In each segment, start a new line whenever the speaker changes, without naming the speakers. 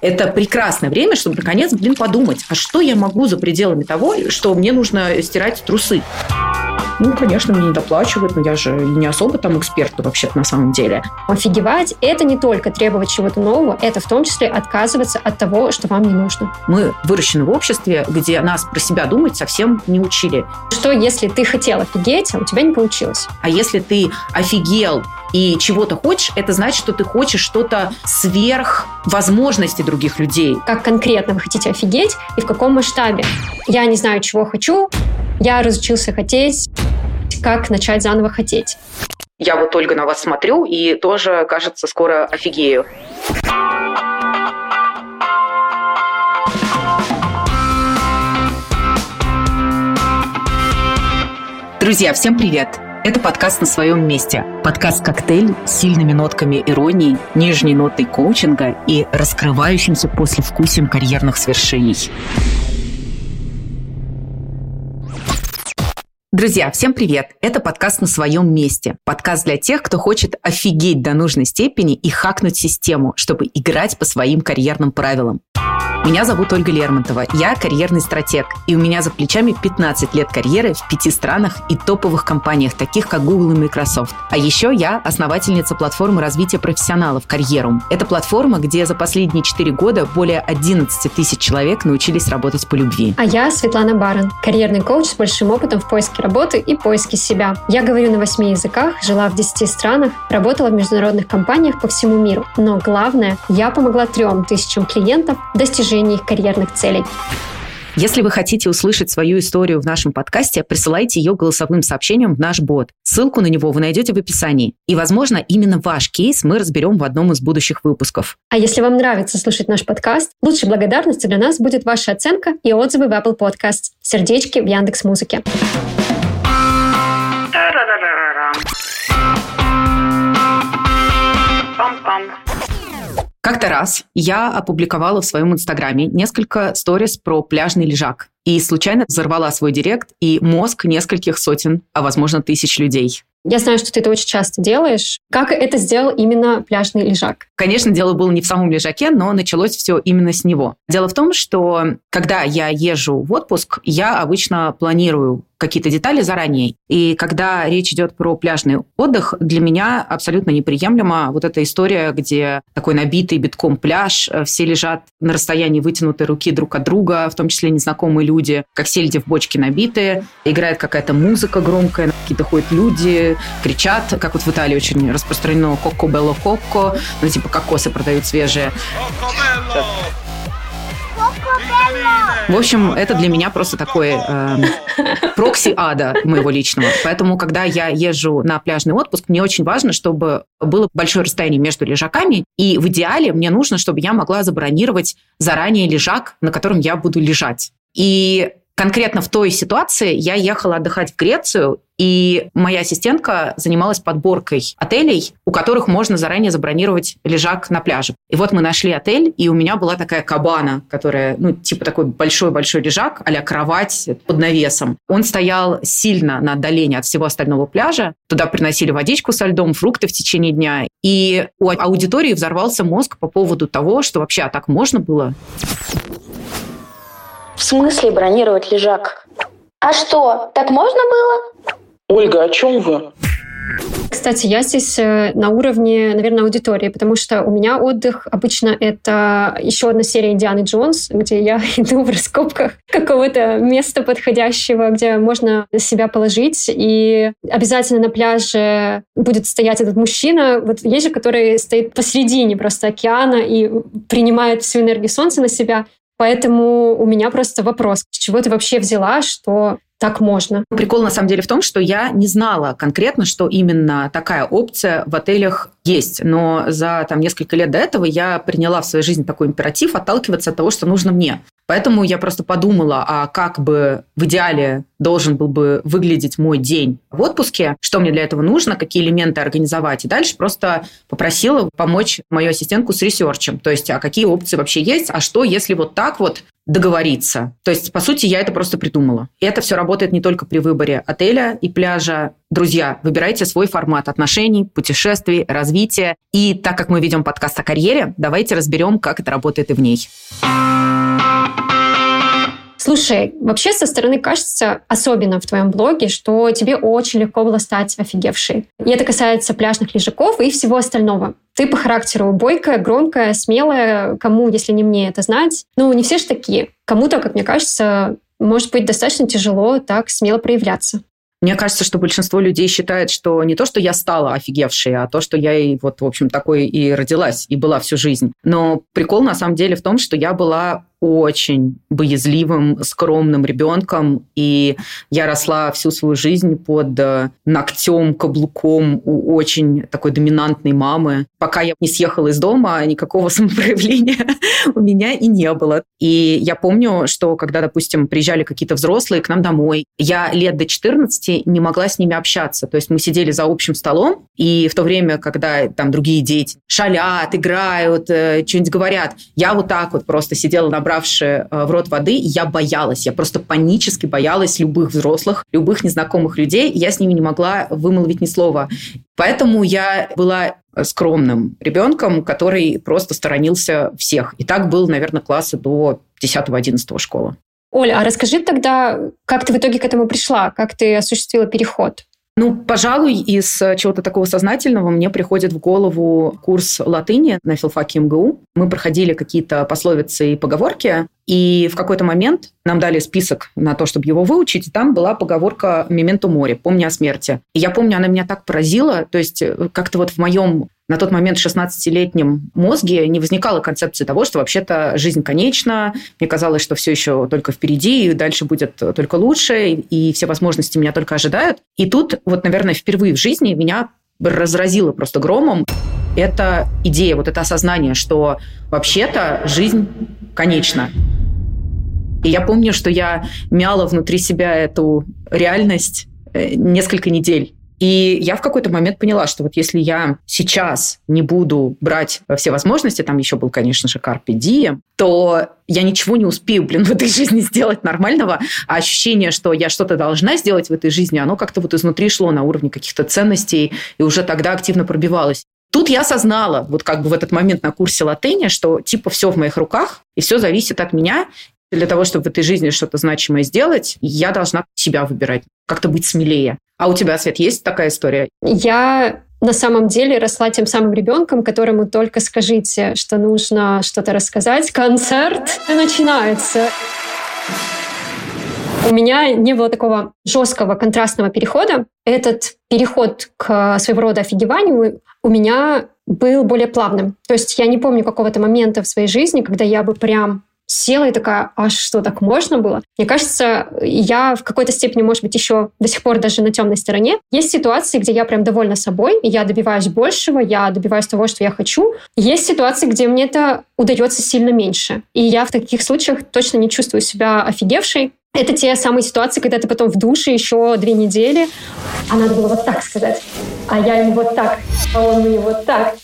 Это прекрасное время, чтобы наконец, блин, подумать, а что я могу за пределами того, что мне нужно стирать трусы. Ну, конечно, мне не доплачивают, но я же не особо там эксперт вообще на самом деле.
Офигевать – это не только требовать чего-то нового, это в том числе отказываться от того, что вам не нужно.
Мы выращены в обществе, где нас про себя думать совсем не учили.
Что, если ты хотел офигеть, а у тебя не получилось?
А если ты офигел и чего-то хочешь, это значит, что ты хочешь что-то сверх возможностей других людей.
Как конкретно вы хотите офигеть и в каком масштабе? Я не знаю, чего хочу, я разучился хотеть, как начать заново хотеть.
Я вот, Ольга, на вас смотрю и тоже, кажется, скоро офигею. Друзья, всем привет! Это подкаст «На своем месте». Подкаст-коктейль с сильными нотками иронии, нижней нотой коучинга и раскрывающимся послевкусием карьерных свершений. Друзья, всем привет! Это подкаст «На своем месте». Подкаст для тех, кто хочет офигеть до нужной степени и хакнуть систему, чтобы играть по своим карьерным правилам. Меня зовут Ольга Лермонтова. Я карьерный стратег. И у меня за плечами 15 лет карьеры в пяти странах и топовых компаниях, таких как Google и Microsoft. А еще я основательница платформы развития профессионалов «Карьерум». Это платформа, где за последние 4 года более 11 тысяч человек научились работать по любви.
А я Светлана Барон, карьерный коуч с большим опытом в поиске работы и поиске себя. Я говорю на 8 языках, жила в 10 странах, работала в международных компаниях по всему миру. Но главное, я помогла трем тысячам клиентов достижению достижении их карьерных целей.
Если вы хотите услышать свою историю в нашем подкасте, присылайте ее голосовым сообщением в наш бот. Ссылку на него вы найдете в описании. И, возможно, именно ваш кейс мы разберем в одном из будущих выпусков.
А если вам нравится слушать наш подкаст, лучшей благодарностью для нас будет ваша оценка и отзывы в Apple Podcast. Сердечки в Яндекс Музыке.
Пам-пам. Как-то раз я опубликовала в своем инстаграме несколько сторис про пляжный лежак и случайно взорвала свой директ и мозг нескольких сотен, а возможно тысяч людей.
Я знаю, что ты это очень часто делаешь. Как это сделал именно пляжный лежак?
Конечно, дело было не в самом лежаке, но началось все именно с него. Дело в том, что когда я езжу в отпуск, я обычно планирую какие-то детали заранее. И когда речь идет про пляжный отдых, для меня абсолютно неприемлема вот эта история, где такой набитый битком пляж, э, все лежат на расстоянии вытянутой руки друг от друга, в том числе незнакомые люди, как сельди в бочке набитые, играет какая-то музыка громкая, какие-то ходят люди, кричат, как вот в Италии очень распространено «Коко белло коко», ну типа кокосы продают свежие. В общем, это для меня просто такой э, прокси ада моего личного. Поэтому, когда я езжу на пляжный отпуск, мне очень важно, чтобы было большое расстояние между лежаками. И в идеале мне нужно, чтобы я могла забронировать заранее лежак, на котором я буду лежать. И конкретно в той ситуации я ехала отдыхать в Грецию, и моя ассистентка занималась подборкой отелей, у которых можно заранее забронировать лежак на пляже. И вот мы нашли отель, и у меня была такая кабана, которая, ну, типа такой большой-большой лежак, а кровать под навесом. Он стоял сильно на отдалении от всего остального пляжа. Туда приносили водичку со льдом, фрукты в течение дня. И у аудитории взорвался мозг по поводу того, что вообще а так можно было.
В смысле бронировать лежак? А что, так можно было?
Ольга, о чем вы?
Кстати, я здесь э, на уровне, наверное, аудитории, потому что у меня отдых обычно это еще одна серия Индианы Джонс, где я иду в раскопках какого-то места подходящего, где можно себя положить, и обязательно на пляже будет стоять этот мужчина. Вот есть же, который стоит посередине просто океана и принимает всю энергию солнца на себя. Поэтому у меня просто вопрос, с чего ты вообще взяла, что так можно.
Прикол на самом деле в том, что я не знала конкретно, что именно такая опция в отелях есть. Но за там, несколько лет до этого я приняла в своей жизни такой императив отталкиваться от того, что нужно мне. Поэтому я просто подумала, а как бы в идеале должен был бы выглядеть мой день в отпуске, что мне для этого нужно, какие элементы организовать. И дальше просто попросила помочь мою ассистентку с ресерчем. То есть, а какие опции вообще есть, а что, если вот так вот договориться. То есть, по сути, я это просто придумала. И это все работает не только при выборе отеля и пляжа. Друзья, выбирайте свой формат отношений, путешествий, развития. И так как мы ведем подкаст о карьере, давайте разберем, как это работает и в ней.
Слушай, вообще со стороны кажется, особенно в твоем блоге, что тебе очень легко было стать офигевшей. И это касается пляжных лежаков и всего остального. Ты по характеру бойкая, громкая, смелая. Кому, если не мне, это знать? Ну, не все же такие. Кому-то, как мне кажется, может быть достаточно тяжело так смело проявляться.
Мне кажется, что большинство людей считает, что не то, что я стала офигевшей, а то, что я и вот, в общем, такой и родилась, и была всю жизнь. Но прикол на самом деле в том, что я была очень боязливым, скромным ребенком, и я росла всю свою жизнь под э, ногтем, каблуком у очень такой доминантной мамы. Пока я не съехала из дома, никакого самопроявления у меня и не было. И я помню, что когда, допустим, приезжали какие-то взрослые к нам домой, я лет до 14 не могла с ними общаться. То есть мы сидели за общим столом, и в то время, когда там другие дети шалят, играют, э, что-нибудь говорят, я вот так вот просто сидела на набравши э, в рот воды, я боялась, я просто панически боялась любых взрослых, любых незнакомых людей, я с ними не могла вымолвить ни слова. Поэтому я была скромным ребенком, который просто сторонился всех. И так был, наверное, классы до 10-11 школы.
Оля, а расскажи тогда, как ты в итоге к этому пришла, как ты осуществила переход?
Ну, пожалуй, из чего-то такого сознательного мне приходит в голову курс латыни на филфаке МГУ. Мы проходили какие-то пословицы и поговорки, и в какой-то момент нам дали список на то, чтобы его выучить, там была поговорка «Мементо море», «Помни о смерти». И я помню, она меня так поразила, то есть э, как-то вот в моем на тот момент 16-летнем мозге не возникала концепции того, что вообще-то жизнь конечна. Мне казалось, что все еще только впереди, и дальше будет только лучше, и все возможности меня только ожидают. И тут, вот, наверное, впервые в жизни меня разразило просто громом. Это идея, вот это осознание, что вообще-то жизнь конечна. И я помню, что я мяла внутри себя эту реальность э, несколько недель. И я в какой-то момент поняла, что вот если я сейчас не буду брать все возможности, там еще был, конечно же, Carpe Diem, то я ничего не успею, блин, в этой жизни сделать нормального, а ощущение, что я что-то должна сделать в этой жизни, оно как-то вот изнутри шло на уровне каких-то ценностей и уже тогда активно пробивалось. Тут я осознала, вот как бы в этот момент на курсе латыни, что типа все в моих руках, и все зависит от меня, для того, чтобы в этой жизни что-то значимое сделать, я должна себя выбирать, как-то быть смелее. А у тебя, Свет, есть такая история?
Я на самом деле росла тем самым ребенком, которому только скажите, что нужно что-то рассказать. Концерт начинается. У меня не было такого жесткого контрастного перехода. Этот переход к своего рода офигеванию у меня был более плавным. То есть я не помню какого-то момента в своей жизни, когда я бы прям села и такая, а что, так можно было? Мне кажется, я в какой-то степени, может быть, еще до сих пор даже на темной стороне. Есть ситуации, где я прям довольна собой, я добиваюсь большего, я добиваюсь того, что я хочу. Есть ситуации, где мне это удается сильно меньше. И я в таких случаях точно не чувствую себя офигевшей. Это те самые ситуации, когда ты потом в душе еще две недели, а надо было вот так сказать, а я ему вот так, а он мне вот так.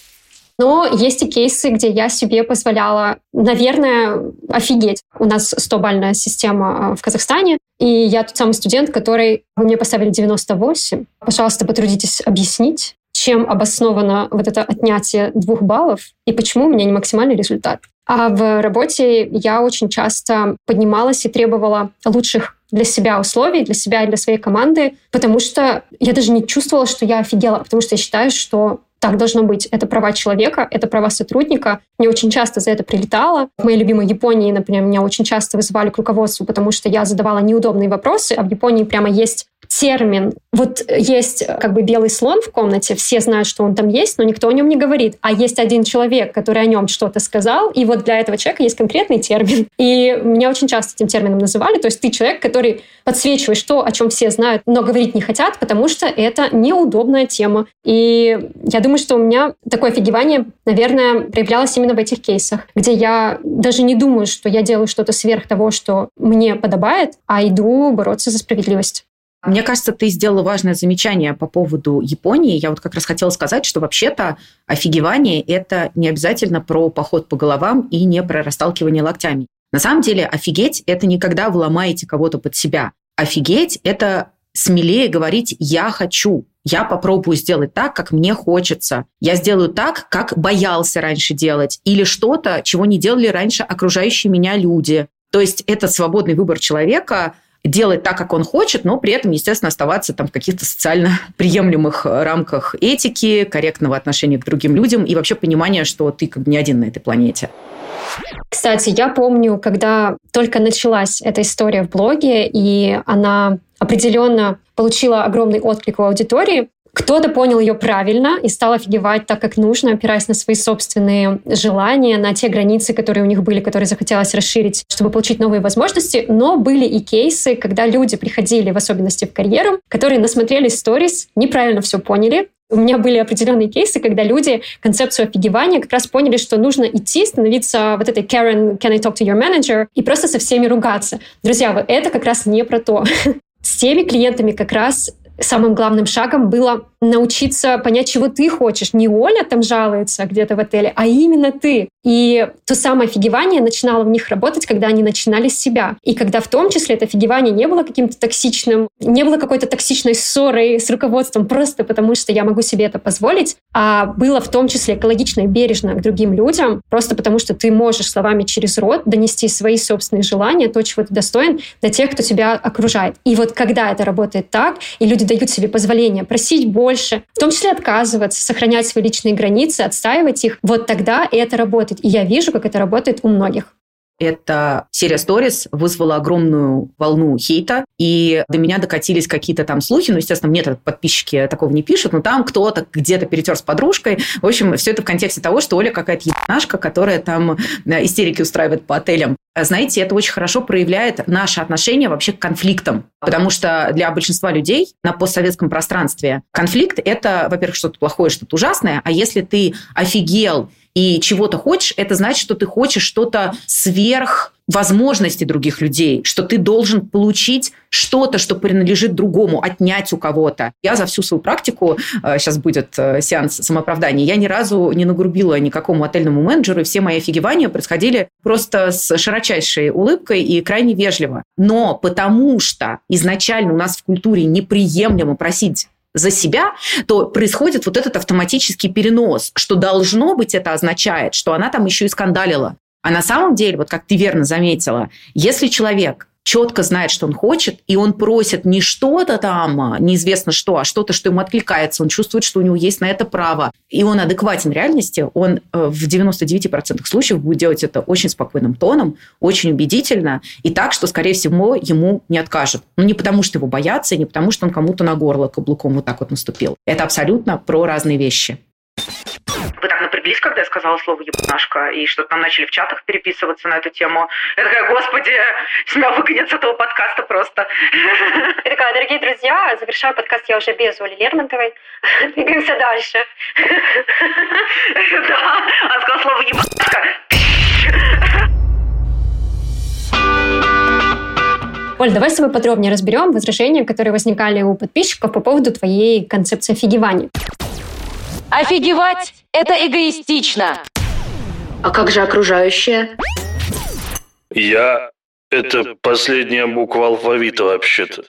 Но есть и кейсы, где я себе позволяла, наверное, офигеть. У нас 100-бальная система а, в Казахстане, и я тот самый студент, который... Вы мне поставили 98. Пожалуйста, потрудитесь объяснить, чем обосновано вот это отнятие двух баллов и почему у меня не максимальный результат. А в работе я очень часто поднималась и требовала лучших для себя условий, для себя и для своей команды, потому что я даже не чувствовала, что я офигела, потому что я считаю, что так должно быть. Это права человека, это права сотрудника. Мне очень часто за это прилетало. В моей любимой Японии, например, меня очень часто вызывали к руководству, потому что я задавала неудобные вопросы, а в Японии прямо есть термин. Вот есть как бы белый слон в комнате, все знают, что он там есть, но никто о нем не говорит. А есть один человек, который о нем что-то сказал, и вот для этого человека есть конкретный термин. И меня очень часто этим термином называли. То есть ты человек, который подсвечивает то, о чем все знают, но говорить не хотят, потому что это неудобная тема. И я думаю, что у меня такое офигевание, наверное, проявлялось именно в этих кейсах, где я даже не думаю, что я делаю что-то сверх того, что мне подобает, а иду бороться за справедливость.
Мне кажется, ты сделала важное замечание по поводу Японии. Я вот как раз хотела сказать, что вообще-то офигевание – это не обязательно про поход по головам и не про расталкивание локтями. На самом деле офигеть – это не когда вы ломаете кого-то под себя. Офигеть – это смелее говорить «я хочу», я попробую сделать так, как мне хочется. Я сделаю так, как боялся раньше делать. Или что-то, чего не делали раньше окружающие меня люди. То есть это свободный выбор человека делать так, как он хочет, но при этом, естественно, оставаться там в каких-то социально приемлемых рамках этики, корректного отношения к другим людям и вообще понимания, что ты как бы не один на этой планете.
Кстати, я помню, когда только началась эта история в блоге, и она определенно получила огромный отклик у аудитории, кто-то понял ее правильно и стал офигевать так, как нужно, опираясь на свои собственные желания, на те границы, которые у них были, которые захотелось расширить, чтобы получить новые возможности. Но были и кейсы, когда люди приходили, в особенности в карьеру, которые насмотрели сторис, неправильно все поняли, у меня были определенные кейсы, когда люди концепцию офигевания как раз поняли, что нужно идти, становиться вот этой Karen, can I talk to your manager, и просто со всеми ругаться. Друзья, это как раз не про то. С теми клиентами как раз самым главным шагом было научиться понять, чего ты хочешь. Не Оля там жалуется где-то в отеле, а именно ты. И то самое офигевание начинало в них работать, когда они начинали с себя. И когда в том числе это офигевание не было каким-то токсичным, не было какой-то токсичной ссорой с руководством просто потому, что я могу себе это позволить, а было в том числе экологично и бережно к другим людям, просто потому что ты можешь словами через рот донести свои собственные желания, то, чего ты достоин, до тех, кто тебя окружает. И вот когда это работает так, и люди дают себе позволение просить больше, в том числе отказываться, сохранять свои личные границы, отстаивать их, вот тогда это работает. И я вижу, как это работает у многих.
Эта серия сторис вызвала огромную волну хейта, и до меня докатились какие-то там слухи, ну, естественно, мне подписчики такого не пишут, но там кто-то где-то перетер с подружкой. В общем, все это в контексте того, что Оля какая-то ебанашка, которая там э, истерики устраивает по отелям. Знаете, это очень хорошо проявляет наше отношение вообще к конфликтам. Потому что для большинства людей на постсоветском пространстве конфликт – это, во-первых, что-то плохое, что-то ужасное. А если ты офигел и чего-то хочешь, это значит, что ты хочешь что-то сверх возможности других людей, что ты должен получить что-то, что принадлежит другому, отнять у кого-то. Я за всю свою практику, сейчас э, будет э, сеанс самооправдания, я ни разу не нагрубила никакому отельному менеджеру, и все мои офигевания происходили просто с широчайшей улыбкой и крайне вежливо. Но потому что изначально у нас в культуре неприемлемо просить за себя, то происходит вот этот автоматический перенос, что должно быть это означает, что она там еще и скандалила. А на самом деле, вот как ты верно заметила, если человек четко знает, что он хочет, и он просит не что-то там, а, неизвестно что, а что-то, что ему откликается, он чувствует, что у него есть на это право, и он адекватен реальности, он э, в 99% случаев будет делать это очень спокойным тоном, очень убедительно, и так, что, скорее всего, ему не откажут. Ну, не потому, что его боятся, не потому, что он кому-то на горло каблуком вот так вот наступил. Это абсолютно про разные вещи напряглись, когда я сказала слово «ебанашка», и что там начали в чатах переписываться на эту тему. Я такая, господи, с меня выгонят с этого подкаста просто.
Я такая, дорогие друзья, завершаю подкаст я уже без Оли Лермонтовой. Двигаемся дальше.
Да, она сказала слово «ебанашка».
Оль, давай с тобой подробнее разберем возражения, которые возникали у подписчиков по поводу твоей концепции офигевания.
Офигевать – это эгоистично.
А как же окружающее?
Я – это последняя буква алфавита вообще-то.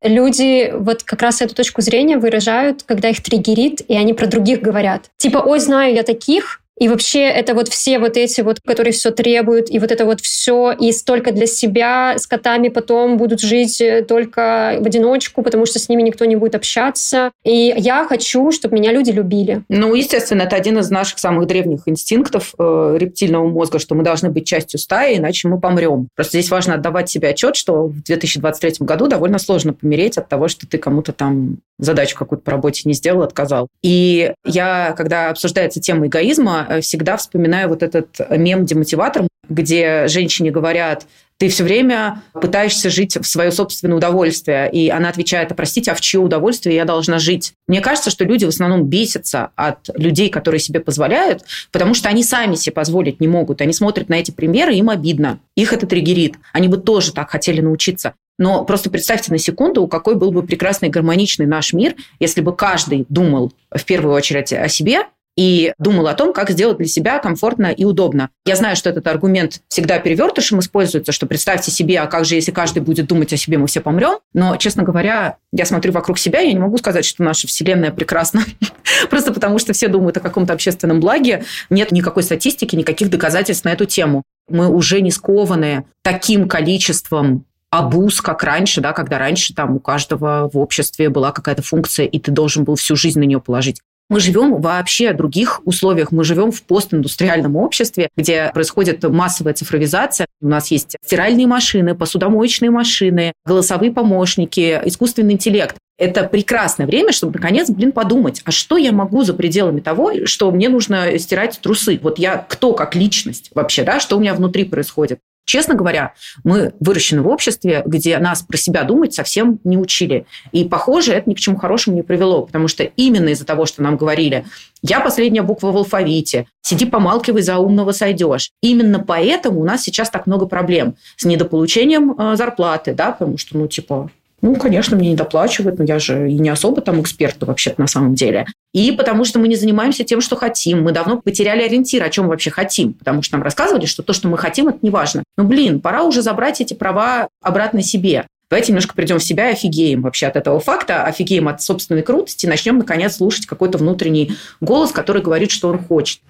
Люди вот как раз эту точку зрения выражают, когда их триггерит, и они про других говорят. Типа, ой, знаю я таких, И вообще это вот все вот эти вот, которые все требуют, и вот это вот все, и столько для себя с котами потом будут жить э, только в одиночку, потому что с ними никто не будет общаться. И я хочу, чтобы меня люди любили.
Ну, естественно, это один из наших самых древних инстинктов э, рептильного мозга, что мы должны быть частью стаи, иначе мы помрем. Просто здесь важно отдавать себе отчет, что в 2023 году довольно сложно помереть от того, что ты кому-то там задачу какую-то по работе не сделал, отказал. И я, когда обсуждается тема эгоизма, э, всегда вспоминаю вот этот мем-демотиватор, где женщине говорят, ты все время пытаешься жить в свое собственное удовольствие. И она отвечает, а простите, а в чье удовольствие я должна жить? Мне кажется, что люди в основном бесятся от людей, которые себе позволяют, потому что они сами себе позволить не могут. Они смотрят на эти примеры, им обидно. Их это триггерит. Они бы тоже так хотели научиться. Но просто представьте на секунду, какой был бы прекрасный гармоничный наш мир, если бы каждый думал в первую очередь о себе и думал о том, как сделать для себя комфортно и удобно. Я знаю, что этот аргумент всегда перевертышем используется, что представьте себе, а как же, если каждый будет думать о себе, мы все помрем. Но, честно говоря, я смотрю вокруг себя, я не могу сказать, что наша Вселенная прекрасна. Просто потому, что все думают о каком-то общественном благе. Нет никакой статистики, никаких доказательств на эту тему. Мы уже не скованы таким количеством абуз, как раньше, да, когда раньше там у каждого в обществе была какая-то функция, и ты должен был всю жизнь на нее положить. Мы живем вообще в других условиях. Мы живем в постиндустриальном обществе, где происходит массовая цифровизация. У нас есть стиральные машины, посудомоечные машины, голосовые помощники, искусственный интеллект. Это прекрасное время, чтобы, наконец, блин, подумать, а что я могу за пределами того, что мне нужно стирать трусы? Вот я кто как личность вообще, да, что у меня внутри происходит? Честно говоря, мы выращены в обществе, где нас про себя думать совсем не учили. И, похоже, это ни к чему хорошему не привело, потому что именно из-за того, что нам говорили, я последняя буква в алфавите, сиди помалкивай, за умного сойдешь. Именно поэтому у нас сейчас так много проблем с недополучением э, зарплаты, да, потому что, ну, типа, ну, конечно, мне не доплачивают, но я же и не особо там эксперт вообще-то на самом деле. И потому что мы не занимаемся тем, что хотим. Мы давно потеряли ориентир, о чем вообще хотим. Потому что нам рассказывали, что то, что мы хотим, это не важно. Ну, блин, пора уже забрать эти права обратно себе. Давайте немножко придем в себя и офигеем вообще от этого факта, офигеем от собственной крутости, начнем, наконец, слушать какой-то внутренний голос, который говорит, что он хочет.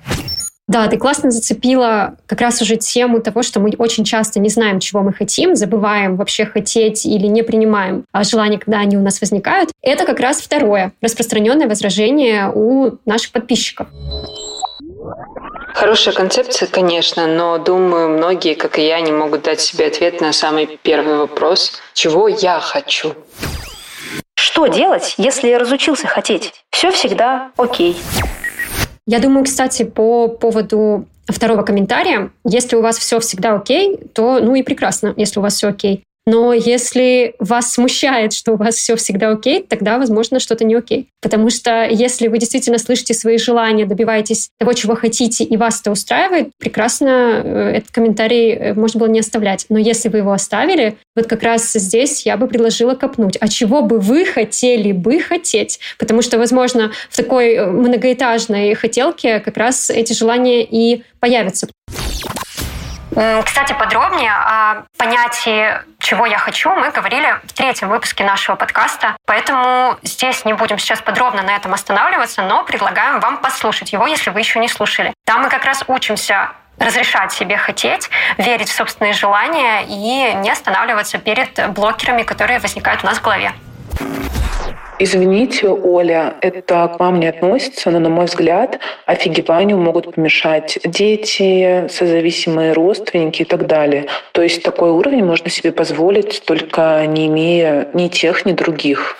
Да, ты классно зацепила как раз уже тему того, что мы очень часто не знаем, чего мы хотим, забываем вообще хотеть или не принимаем а желания, когда они у нас возникают. Это как раз второе распространенное возражение у наших подписчиков.
Хорошая концепция, конечно, но думаю, многие, как и я, не могут дать себе ответ на самый первый вопрос, чего я хочу.
Что делать, если разучился хотеть? Все всегда окей.
Я думаю, кстати, по поводу второго комментария, если у вас все всегда окей, то ну и прекрасно, если у вас все окей. Но если вас смущает, что у вас все всегда окей, тогда, возможно, что-то не окей. Потому что если вы действительно слышите свои желания, добиваетесь того, чего хотите, и вас это устраивает, прекрасно э, этот комментарий э, можно было не оставлять. Но если вы его оставили, вот как раз здесь я бы предложила копнуть. А чего бы вы хотели бы хотеть? Потому что, возможно, в такой э, многоэтажной хотелке как раз эти желания и появятся.
Кстати, подробнее о понятии «чего я хочу» мы говорили в третьем выпуске нашего подкаста, поэтому здесь не будем сейчас подробно на этом останавливаться, но предлагаем вам послушать его, если вы еще не слушали. Там мы как раз учимся разрешать себе хотеть, верить в собственные желания и не останавливаться перед блокерами, которые возникают у нас в голове.
Извините, Оля, это к вам не относится, но, на мой взгляд, офигеванию могут помешать дети, созависимые родственники и так далее. То есть такой уровень можно себе позволить, только не имея ни тех, ни других.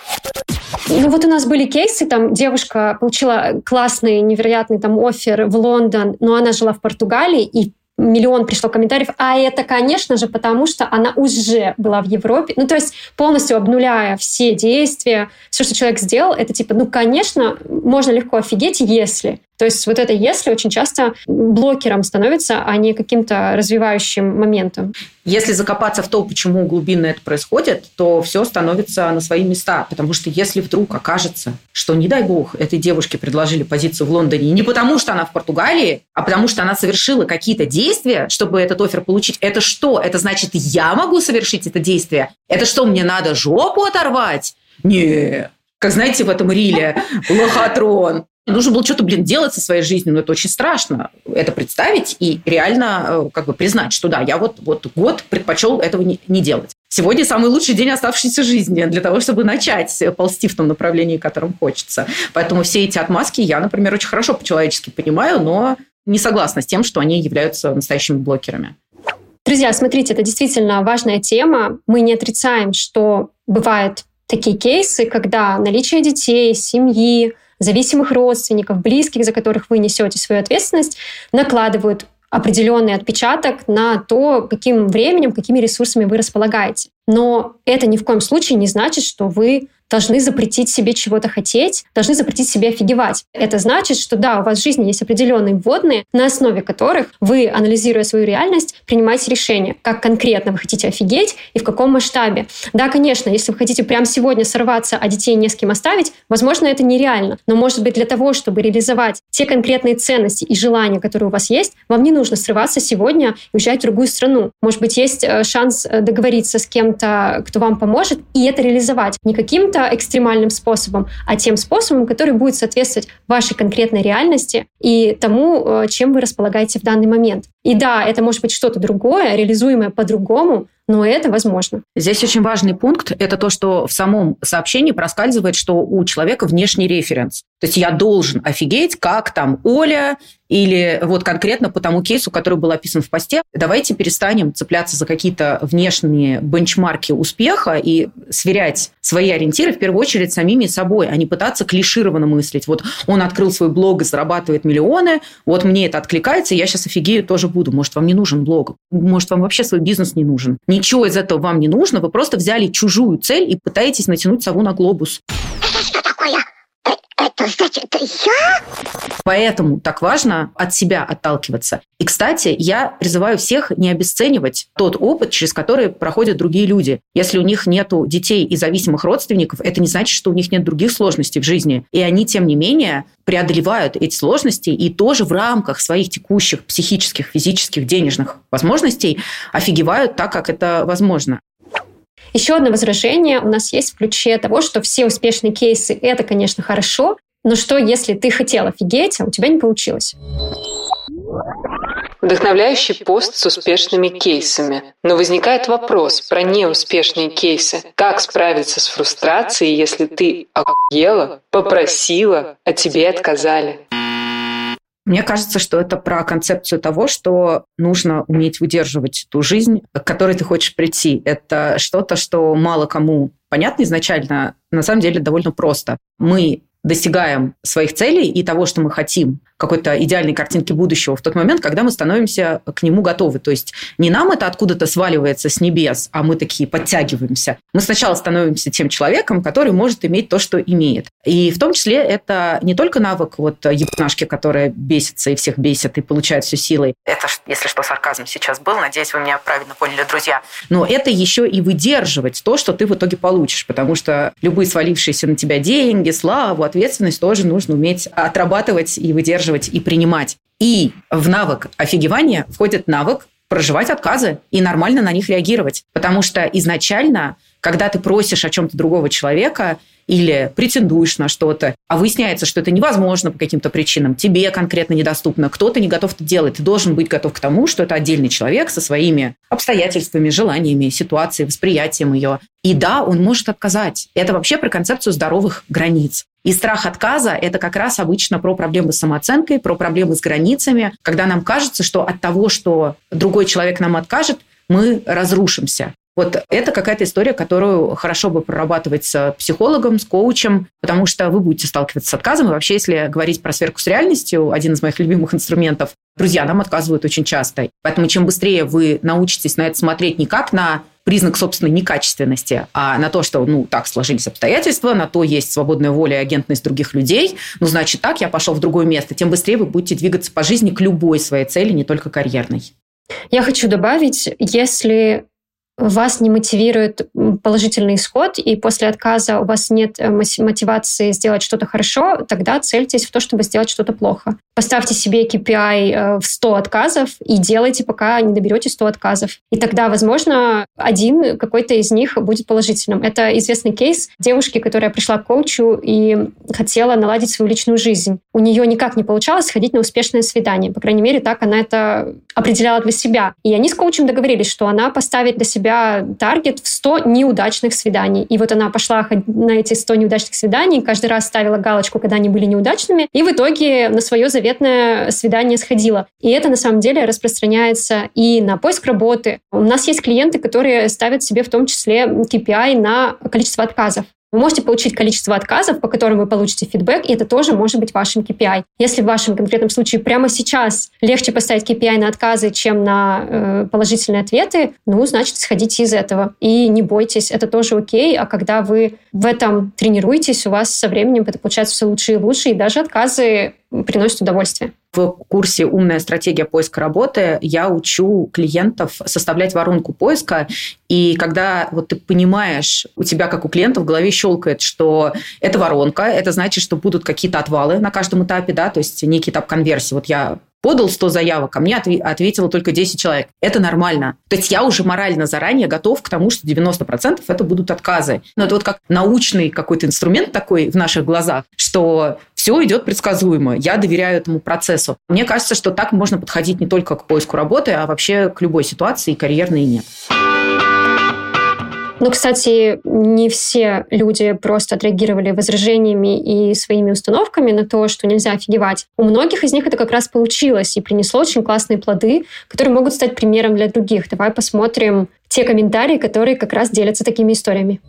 Ну вот у нас были кейсы, там девушка получила классный, невероятный там офер в Лондон, но она жила в Португалии, и миллион пришло комментариев, а это, конечно же, потому что она уже была в Европе. Ну, то есть полностью обнуляя все действия, все, что человек сделал, это типа, ну, конечно, можно легко офигеть, если. То есть вот это «если» очень часто блокером становится, а не каким-то развивающим моментом.
Если закопаться в то, почему глубинно это происходит, то все становится на свои места. Потому что если вдруг окажется, что, не дай бог, этой девушке предложили позицию в Лондоне не потому, что она в Португалии, а потому что она совершила какие-то действия, чтобы этот офер получить, это что? Это значит, я могу совершить это действие? Это что, мне надо жопу оторвать? Не, как знаете, в этом риле лохотрон. Нужно было что-то, блин, делать со своей жизнью, но это очень страшно. Это представить и реально э, как бы признать, что да, я вот, вот год предпочел этого не, не делать. Сегодня самый лучший день оставшейся жизни для того, чтобы начать ползти в том направлении, которым хочется. Поэтому все эти отмазки я, например, очень хорошо по-человечески понимаю, но не согласна с тем, что они являются настоящими блокерами.
Друзья, смотрите, это действительно важная тема. Мы не отрицаем, что бывают такие кейсы, когда наличие детей, семьи, зависимых родственников, близких, за которых вы несете свою ответственность, накладывают определенный отпечаток на то, каким временем, какими ресурсами вы располагаете. Но это ни в коем случае не значит, что вы должны запретить себе чего-то хотеть, должны запретить себе офигевать. Это значит, что да, у вас в жизни есть определенные вводные, на основе которых вы, анализируя свою реальность, принимаете решение, как конкретно вы хотите офигеть и в каком масштабе. Да, конечно, если вы хотите прямо сегодня сорваться, а детей не с кем оставить, возможно, это нереально. Но, может быть, для того, чтобы реализовать те конкретные ценности и желания, которые у вас есть, вам не нужно срываться сегодня и уезжать в другую страну. Может быть, есть э, шанс э, договориться с кем-то, кто вам поможет, и это реализовать. Не каким каким-то экстремальным способом, а тем способом, который будет соответствовать вашей конкретной реальности и тому, э, чем вы располагаете в данный момент. И да, это может быть что-то другое, реализуемое по-другому, но это возможно.
Здесь очень важный пункт – это то, что в самом сообщении проскальзывает, что у человека внешний референс. То есть я должен офигеть, как там Оля или вот конкретно по тому кейсу, который был описан в посте. Давайте перестанем цепляться за какие-то внешние бенчмарки успеха и сверять свои ориентиры в первую очередь самими собой, а не пытаться клишированно мыслить. Вот он открыл свой блог и зарабатывает миллионы, вот мне это откликается, я сейчас офигею тоже буду. Может, вам не нужен блог, может, вам вообще свой бизнес не нужен. Ничего из этого вам не нужно, вы просто взяли чужую цель и пытаетесь натянуть сову на глобус.
Это что такое? Это значит, я?
Поэтому так важно от себя отталкиваться. И, кстати, я призываю всех не обесценивать тот опыт, через который проходят другие люди. Если у них нет детей и зависимых родственников, это не значит, что у них нет других сложностей в жизни. И они, тем не менее, преодолевают эти сложности и тоже в рамках своих текущих психических, физических, денежных возможностей офигевают так, как это возможно.
Еще одно возражение у нас есть в ключе того, что все успешные кейсы – это, конечно, хорошо, но что, если ты хотел офигеть, а у тебя не получилось?
Вдохновляющий пост с успешными кейсами. Но возникает вопрос про неуспешные кейсы. Как справиться с фрустрацией, если ты охуела, попросила, а тебе отказали?
Мне кажется, что это про концепцию того, что нужно уметь выдерживать ту жизнь, к которой ты хочешь прийти. Это что-то, что мало кому понятно изначально, на самом деле довольно просто. Мы достигаем своих целей и того, что мы хотим, какой-то идеальной картинки будущего в тот момент, когда мы становимся к нему готовы. То есть не нам это откуда-то сваливается с небес, а мы такие подтягиваемся. Мы сначала становимся тем человеком, который может иметь то, что имеет. И в том числе это не только навык вот ебнашки, которая бесится и всех бесит и получает всю силой. Это, если что, сарказм сейчас был. Надеюсь, вы меня правильно поняли, друзья. Но это еще и выдерживать то, что ты в итоге получишь. Потому что любые свалившиеся на тебя деньги, славу, ответственность тоже нужно уметь отрабатывать и выдерживать и принимать. И в навык офигевания входит навык проживать отказы и нормально на них реагировать. Потому что изначально, когда ты просишь о чем-то другого человека или претендуешь на что-то, а выясняется, что это невозможно по каким-то причинам, тебе конкретно недоступно, кто-то не готов это делать, ты должен быть готов к тому, что это отдельный человек со своими обстоятельствами, желаниями, ситуацией, восприятием ее. И да, он может отказать. Это вообще про концепцию здоровых границ. И страх отказа – это как раз обычно про проблемы с самооценкой, про проблемы с границами, когда нам кажется, что от того, что другой человек нам откажет, мы разрушимся. Вот это какая-то история, которую хорошо бы прорабатывать с психологом, с коучем, потому что вы будете сталкиваться с отказом. И вообще, если говорить про сверку с реальностью, один из моих любимых инструментов, друзья нам отказывают очень часто. Поэтому чем быстрее вы научитесь на это смотреть не как на признак собственной некачественности, а на то, что, ну, так сложились обстоятельства, на то есть свободная воля и агентность других людей, ну, значит, так, я пошел в другое место, тем быстрее вы будете двигаться по жизни к любой своей цели, не только карьерной.
Я хочу добавить, если вас не мотивирует положительный исход, и после отказа у вас нет э, мотивации сделать что-то хорошо, тогда цельтесь в то, чтобы сделать что-то плохо. Поставьте себе KPI э, в 100 отказов и делайте, пока не доберете 100 отказов. И тогда, возможно, один какой-то из них будет положительным. Это известный кейс девушки, которая пришла к коучу и хотела наладить свою личную жизнь. У нее никак не получалось сходить на успешное свидание. По крайней мере, так она это определяла для себя. И они с коучем договорились, что она поставит для себя таргет в 100 неудачных свиданий. И вот она пошла на эти 100 неудачных свиданий, каждый раз ставила галочку, когда они были неудачными, и в итоге на свое заветное свидание сходила. И это на самом деле распространяется и на поиск работы. У нас есть клиенты, которые ставят себе в том числе KPI на количество отказов. Вы можете получить количество отказов, по которым вы получите фидбэк, и это тоже может быть вашим KPI. Если в вашем конкретном случае прямо сейчас легче поставить KPI на отказы, чем на э, положительные ответы, ну, значит, сходите из этого. И не бойтесь, это тоже окей. А когда вы в этом тренируетесь, у вас со временем это получается все лучше и лучше, и даже отказы приносят удовольствие.
В курсе «Умная стратегия поиска работы» я учу клиентов составлять воронку поиска. И когда вот ты понимаешь, у тебя, как у клиента, в голове щелкает, что это воронка, это значит, что будут какие-то отвалы на каждом этапе, да, то есть некий этап конверсии. Вот я подал 100 заявок, а мне ответило только 10 человек. Это нормально. То есть я уже морально заранее готов к тому, что 90% это будут отказы. Но это вот как научный какой-то инструмент такой в наших глазах, что все идет предсказуемо. Я доверяю этому процессу. Мне кажется, что так можно подходить не только к поиску работы, а вообще к любой ситуации, карьерной и нет.
Но, кстати, не все люди просто отреагировали возражениями и своими установками на то, что нельзя офигевать. У многих из них это как раз получилось и принесло очень классные плоды, которые могут стать примером для других. Давай посмотрим те комментарии, которые как раз делятся такими историями.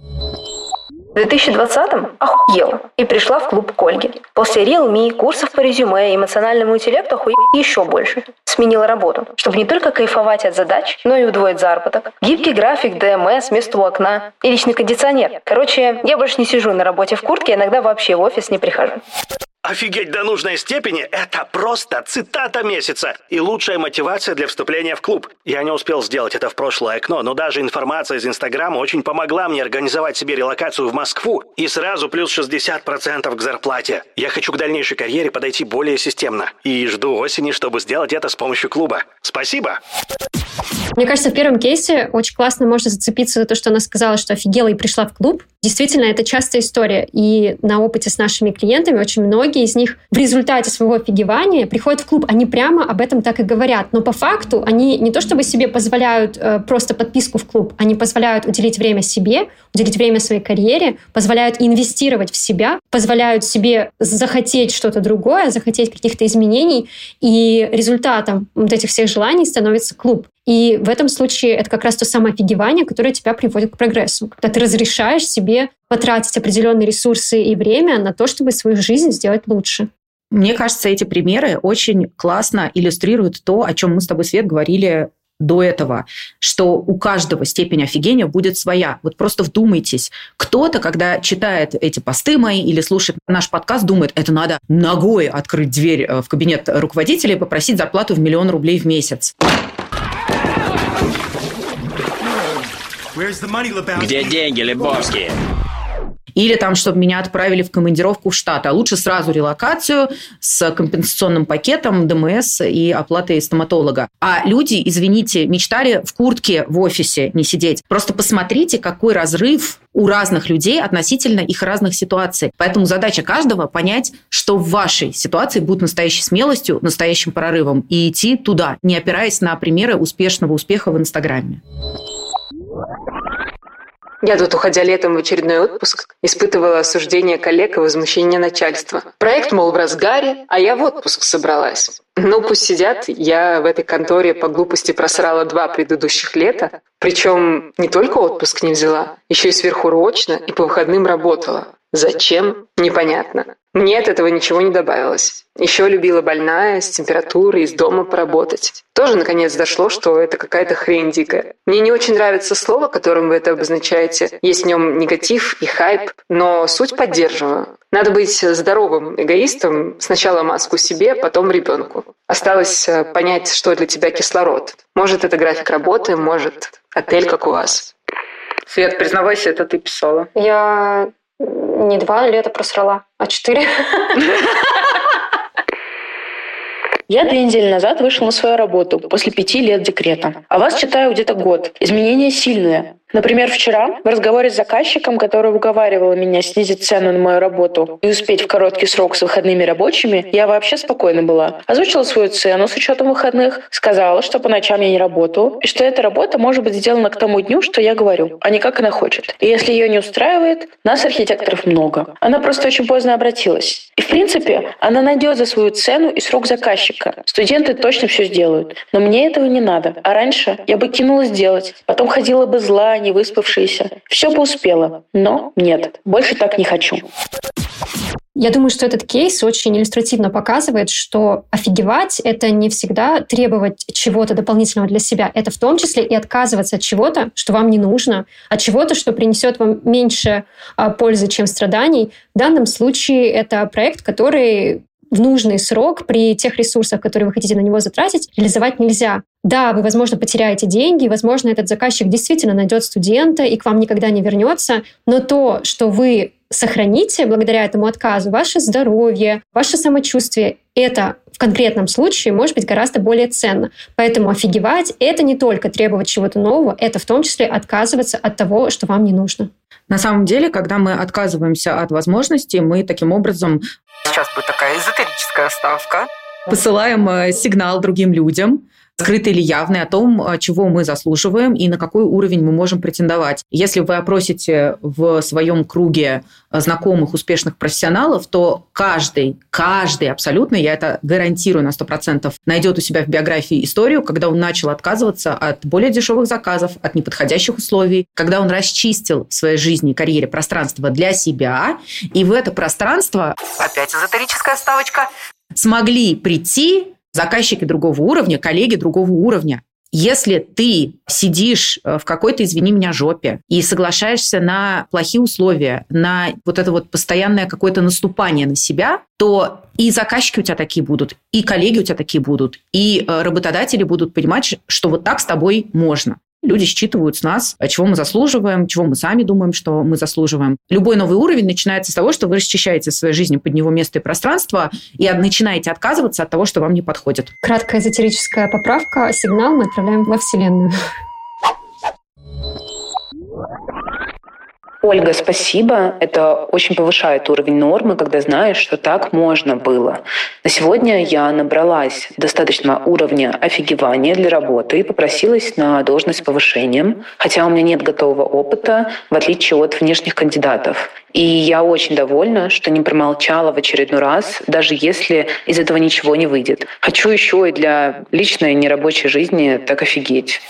В 2020-м охуела и пришла в клуб к Ольге. После Realme, курсов по резюме и эмоциональному интеллекту охуела еще больше. Сменила работу, чтобы не только кайфовать от задач, но и удвоить заработок. Гибкий график, ДМС, место у окна и личный кондиционер. Короче, я больше не сижу на работе в куртке, иногда вообще в офис не прихожу.
Офигеть до нужной степени – это просто цитата месяца и лучшая мотивация для вступления в клуб. Я не успел сделать это в прошлое окно, но даже информация из Инстаграма очень помогла мне организовать себе релокацию в Москву и сразу плюс 60% к зарплате. Я хочу к дальнейшей карьере подойти более системно и жду осени, чтобы сделать это с помощью клуба. Спасибо!
Мне кажется, в первом кейсе очень классно можно зацепиться за то, что она сказала, что офигела и пришла в клуб. Действительно, это частая история. И на опыте с нашими клиентами очень многие из них в результате своего офигевания приходят в клуб. Они прямо об этом так и говорят. Но по факту они не то чтобы себе позволяют э, просто подписку в клуб, они позволяют уделить время себе, уделить время своей карьере, позволяют инвестировать в себя, позволяют себе захотеть что-то другое, захотеть каких-то изменений. И результатом вот этих всех желаний становится клуб. И в этом случае это как раз то самое офигевание, которое тебя приводит к прогрессу. Когда ты разрешаешь себе потратить определенные ресурсы и время на то, чтобы свою жизнь сделать лучше.
Мне кажется, эти примеры очень классно иллюстрируют то, о чем мы с тобой, Свет, говорили до этого, что у каждого степень офигения будет своя. Вот просто вдумайтесь. Кто-то, когда читает эти посты мои или слушает наш подкаст, думает, это надо ногой открыть дверь э, в кабинет руководителя и попросить зарплату в миллион рублей в месяц.
Где деньги, Лебовский?
Или там, чтобы меня отправили в командировку в Штаты. А лучше сразу релокацию с компенсационным пакетом, ДМС и оплатой стоматолога. А люди, извините, мечтали в куртке в офисе не сидеть. Просто посмотрите, какой разрыв у разных людей относительно их разных ситуаций. Поэтому задача каждого понять, что в вашей ситуации будет настоящей смелостью, настоящим прорывом и идти туда, не опираясь на примеры успешного успеха в Инстаграме.
Я тут, уходя летом в очередной отпуск, испытывала осуждение коллег и возмущение начальства. Проект, мол, в разгаре, а я в отпуск собралась. Ну, пусть сидят, я в этой конторе по глупости просрала два предыдущих лета, причем не только отпуск не взяла, еще и сверхурочно и по выходным работала. Зачем? Непонятно. Мне от этого ничего не добавилось. Еще любила больная, с температурой, из дома поработать. Тоже, наконец, дошло, что это какая-то хрень дикая. Мне не очень нравится слово, которым вы это обозначаете. Есть в нем негатив и хайп, но суть поддерживаю. Надо быть здоровым эгоистом, сначала маску себе, потом ребенку. Осталось э, понять, что для тебя кислород. Может, это график работы, может, Отель как у вас.
Свет, признавайся, это ты писала.
Я не два лета просрала, а четыре.
Я две недели назад вышел на свою работу после пяти лет декрета. А вас читаю где-то год. Изменения сильные. Например, вчера в разговоре с заказчиком, который уговаривал меня снизить цену на мою работу и успеть в короткий срок с выходными рабочими, я вообще спокойна была. Озвучила свою цену с учетом выходных, сказала, что по ночам я не работаю, и что эта работа может быть сделана к тому дню, что я говорю, а не как она хочет. И если ее не устраивает, нас, архитекторов, много. Она просто очень поздно обратилась. И, в принципе, она найдет за свою цену и срок заказчика. Студенты точно все сделают. Но мне этого не надо. А раньше я бы кинулась делать. Потом ходила бы злая, не выспавшаяся. Все бы успела, но нет, больше так не хочу.
Я думаю, что этот кейс очень иллюстративно показывает, что офигевать — это не всегда требовать чего-то дополнительного для себя. Это в том числе и отказываться от чего-то, что вам не нужно, от чего-то, что принесет вам меньше а, пользы, чем страданий. В данном случае это проект, который в нужный срок при тех ресурсах, которые вы хотите на него затратить, реализовать нельзя. Да, вы, возможно, потеряете деньги, возможно, этот заказчик действительно найдет студента и к вам никогда не вернется, но то, что вы сохраните благодаря этому отказу ваше здоровье, ваше самочувствие, это в конкретном случае может быть гораздо более ценно. Поэтому офигевать — это не только требовать чего-то нового, это в том числе отказываться от того, что вам не нужно.
На самом деле, когда мы отказываемся от возможностей, мы таким образом
Сейчас будет такая эзотерическая ставка.
Посылаем э, сигнал другим людям, скрытый или явный, о том, э, чего мы заслуживаем и на какой уровень мы можем претендовать. Если вы опросите в своем круге э, знакомых успешных профессионалов, то каждый, каждый абсолютно, я это гарантирую на 100%, найдет у себя в биографии историю, когда он начал отказываться от более дешевых заказов, от неподходящих условий, когда он расчистил в своей жизни и карьере пространство для себя, и в это пространство...
Опять эзотерическая ставочка.
Смогли прийти заказчики другого уровня, коллеги другого уровня. Если ты сидишь э, в какой-то, извини меня, жопе и соглашаешься на плохие условия, на вот это вот постоянное какое-то наступание на себя, то и заказчики у тебя такие будут, и коллеги у тебя такие будут, и э, работодатели будут понимать, что вот так с тобой можно. Люди считывают с нас, чего мы заслуживаем, чего мы сами думаем, что мы заслуживаем. Любой новый уровень начинается с того, что вы расчищаете в своей жизни под него место и пространство и начинаете отказываться от того, что вам не подходит.
Краткая эзотерическая поправка. Сигнал мы отправляем во Вселенную.
Ольга, спасибо. Это очень повышает уровень нормы, когда знаешь, что так можно было. На сегодня я набралась достаточного уровня офигевания для работы и попросилась на должность с повышением, хотя у меня нет готового опыта, в отличие от внешних кандидатов. И я очень довольна, что не промолчала в очередной раз, даже если из этого ничего не выйдет. Хочу еще и для личной нерабочей жизни так офигеть.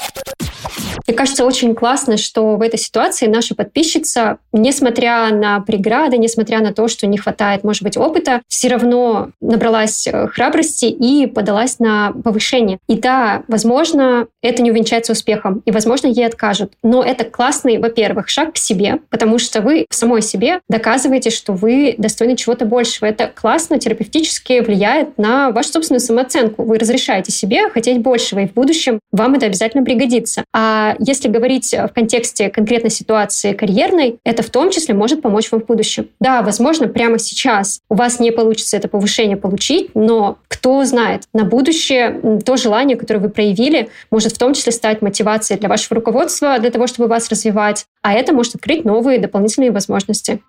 Кажется, очень классно, что в этой ситуации наша подписчица, несмотря на преграды, несмотря на то, что не хватает, может быть, опыта, все равно набралась э, храбрости и подалась на повышение. И да, возможно, это не увенчается успехом, и, возможно, ей откажут. Но это классный, во-первых, шаг к себе, потому что вы в самой себе доказываете, что вы достойны чего-то большего. Это классно, терапевтически влияет на вашу собственную самооценку. Вы разрешаете себе хотеть большего, и в будущем вам это обязательно пригодится. А если говорить в контексте конкретной ситуации карьерной, это в том числе может помочь вам в будущем. Да, возможно, прямо сейчас у вас не получится это повышение получить, но кто знает, на будущее то желание, которое вы проявили, может в том числе стать мотивацией для вашего руководства, для того, чтобы вас развивать, а это может открыть новые дополнительные возможности.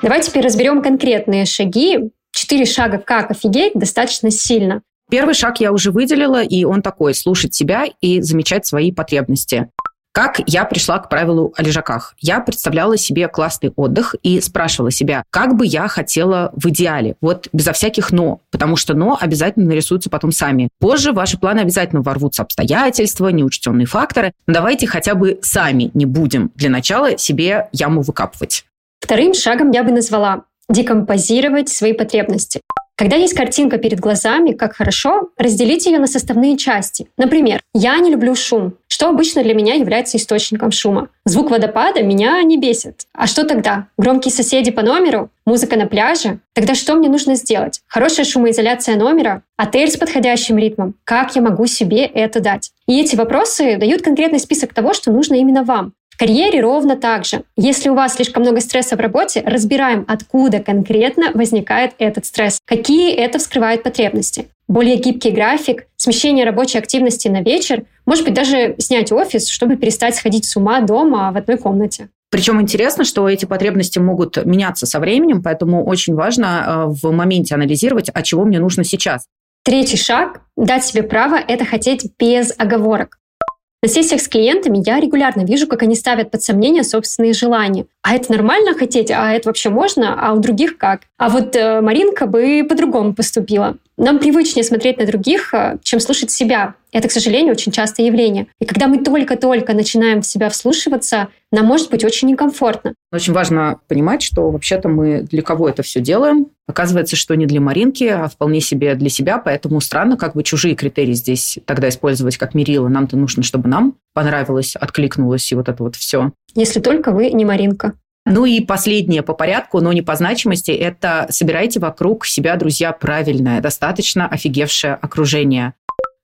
Давайте теперь разберем конкретные шаги. Четыре шага, как офигеть достаточно сильно.
Первый шаг я уже выделила, и он такой – слушать себя и замечать свои потребности. Как я пришла к правилу о лежаках? Я представляла себе классный отдых и спрашивала себя, как бы я хотела в идеале, вот безо всяких «но», потому что «но» обязательно нарисуются потом сами. Позже ваши планы обязательно ворвутся обстоятельства, неучтенные факторы. Но давайте хотя бы сами не будем для начала себе яму выкапывать.
Вторым шагом я бы назвала декомпозировать свои потребности. Когда есть картинка перед глазами, как хорошо, разделите ее на составные части. Например, я не люблю шум, что обычно для меня является источником шума. Звук водопада меня не бесит. А что тогда? Громкие соседи по номеру? Музыка на пляже? Тогда что мне нужно сделать? Хорошая шумоизоляция номера? Отель с подходящим ритмом? Как я могу себе это дать? И эти вопросы дают конкретный список того, что нужно именно вам. Карьере ровно так же. Если у вас слишком много стресса в работе, разбираем, откуда конкретно возникает этот стресс, какие это вскрывает потребности. Более гибкий график, смещение рабочей активности на вечер, может быть, даже снять офис, чтобы перестать сходить с ума дома в одной комнате.
Причем интересно, что эти потребности могут меняться со временем, поэтому очень важно э, в моменте анализировать, а чего мне нужно сейчас.
Третий шаг – дать себе право это хотеть без оговорок. На сессиях с клиентами я регулярно вижу, как они ставят под сомнение собственные желания. А это нормально хотеть? А это вообще можно? А у других как? А вот э, Маринка бы по-другому поступила. Нам привычнее смотреть на других, э, чем слушать себя. Это, к сожалению, очень частое явление. И когда мы только-только начинаем в себя вслушиваться, нам может быть очень некомфортно.
Очень важно понимать, что вообще-то мы для кого это все делаем. Оказывается, что не для Маринки, а вполне себе для себя, поэтому странно как бы чужие критерии здесь тогда использовать как мерило. Нам-то нужно, чтобы нам понравилось, откликнулось и вот это вот все.
Если только вы не Маринка.
Ну и последнее по порядку, но не по значимости, это собирайте вокруг себя, друзья, правильное, достаточно офигевшее окружение.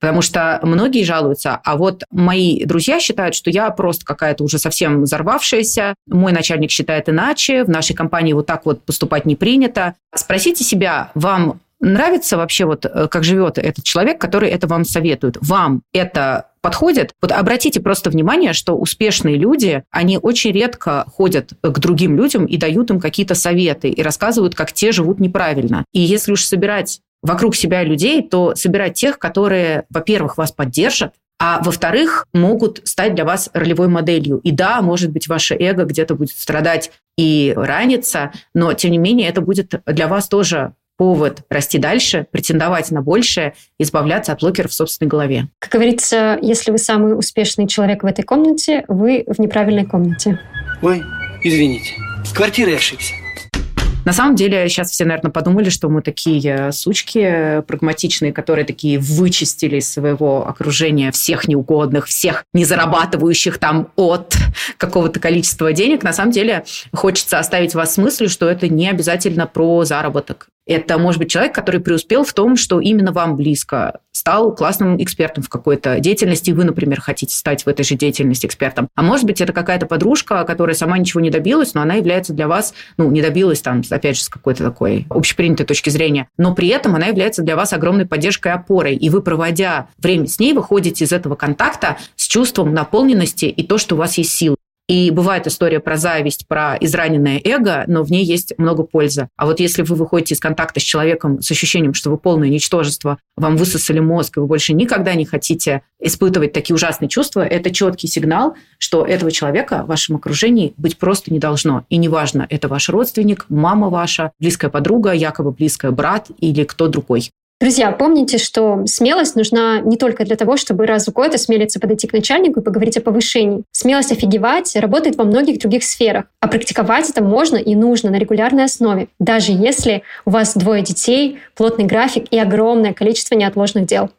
Потому что многие жалуются, а вот мои друзья считают, что я просто какая-то уже совсем взорвавшаяся, мой начальник считает иначе, в нашей компании вот так вот поступать не принято. Спросите себя, вам нравится вообще вот э, как живет этот человек, который это вам советует? Вам это подходит? Вот обратите просто внимание, что успешные люди, они очень редко ходят к другим людям и дают им какие-то советы и рассказывают, как те живут неправильно. И если уж собирать вокруг себя людей, то собирать тех, которые, во-первых, вас поддержат, а во-вторых, могут стать для вас ролевой моделью. И да, может быть, ваше эго где-то будет страдать и раниться, но, тем не менее, это будет для вас тоже повод расти дальше, претендовать на большее, избавляться от блокеров в собственной голове.
Как говорится, если вы самый успешный человек в этой комнате, вы в неправильной комнате.
Ой, извините, с квартирой ошибся.
На самом деле, сейчас все, наверное, подумали, что мы такие сучки прагматичные, которые такие вычистили из своего окружения всех неугодных, всех не зарабатывающих там от какого-то количества денег. На самом деле, хочется оставить вас с мыслью, что это не обязательно про заработок. Это может быть человек, который преуспел в том, что именно вам близко, стал классным экспертом в какой-то деятельности, и вы, например, хотите стать в этой же деятельности экспертом. А может быть, это какая-то подружка, которая сама ничего не добилась, но она является для вас, ну, не добилась там, опять же, с какой-то такой общепринятой точки зрения, но при этом она является для вас огромной поддержкой и опорой. И вы, проводя время с ней, выходите из этого контакта с чувством наполненности и то, что у вас есть силы. И бывает история про зависть, про израненное эго, но в ней есть много пользы. А вот если вы выходите из контакта с человеком с ощущением, что вы полное ничтожество, вам высосали мозг, и вы больше никогда не хотите испытывать такие ужасные чувства, это четкий сигнал, что этого человека в вашем окружении быть просто не должно. И неважно, это ваш родственник, мама ваша, близкая подруга, якобы близкая брат или кто другой.
Друзья, помните, что смелость нужна не только для того, чтобы раз в год осмелиться подойти к начальнику и поговорить о повышении. Смелость офигевать работает во многих других сферах, а практиковать это можно и нужно на регулярной основе, даже если у вас двое детей, плотный график и огромное количество неотложных дел.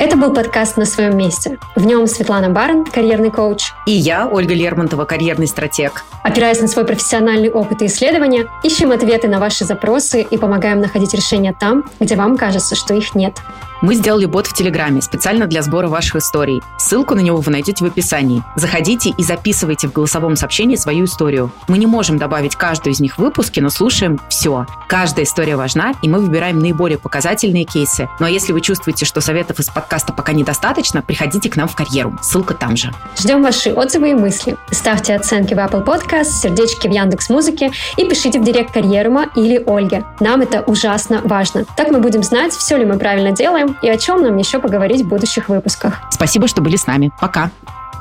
Это был подкаст «На своем месте». В нем Светлана Барон, карьерный коуч.
И я, Ольга Лермонтова, карьерный стратег.
Опираясь на свой профессиональный опыт и исследования, ищем ответы на ваши запросы и помогаем находить решения там, где вам кажется, что их нет.
Мы сделали бот в Телеграме специально для сбора ваших историй. Ссылку на него вы найдете в описании. Заходите и записывайте в голосовом сообщении свою историю. Мы не можем добавить каждую из них в выпуске, но слушаем все. Каждая история важна, и мы выбираем наиболее показательные кейсы. Ну а если вы чувствуете, что советов из подкаста пока недостаточно, приходите к нам в карьеру. Ссылка там же.
Ждем ваши отзывы и мысли. Ставьте оценки в Apple Podcast, сердечки в Яндекс Музыке и пишите в директ карьерума или Ольге. Нам это ужасно важно. Так мы будем знать, все ли мы правильно делаем, и о чем нам еще поговорить в будущих выпусках.
Спасибо, что были с нами. Пока.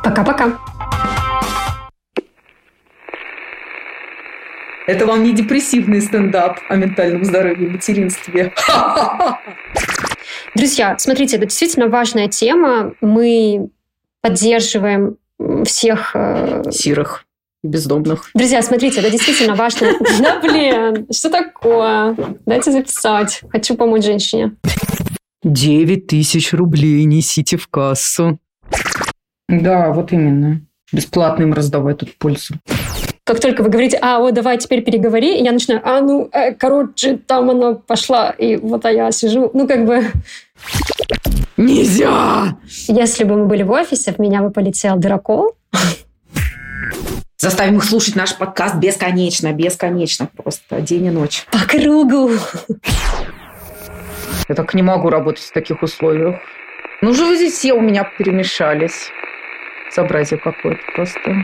Пока-пока.
Это вам не депрессивный стендап о ментальном здоровье и материнстве.
Друзья, смотрите, это действительно важная тема. Мы поддерживаем всех...
Э, Сирых и бездомных.
Друзья, смотрите, это действительно важно. Да блин, что такое? Дайте записать. Хочу помочь женщине.
9 тысяч рублей несите в кассу. Да, вот именно. Бесплатно им раздавать тут пользу.
Как только вы говорите, а, вот давай теперь переговори, я начинаю, а, ну, э, короче, там она пошла, и вот а я сижу, ну, как бы...
Нельзя!
Если бы мы были в офисе, в меня бы полетел дырокол.
Заставим их слушать наш подкаст бесконечно, бесконечно, просто день и ночь.
По кругу.
Я так не могу работать в таких условиях. Ну же вы здесь все у меня перемешались. Собратье какое-то просто.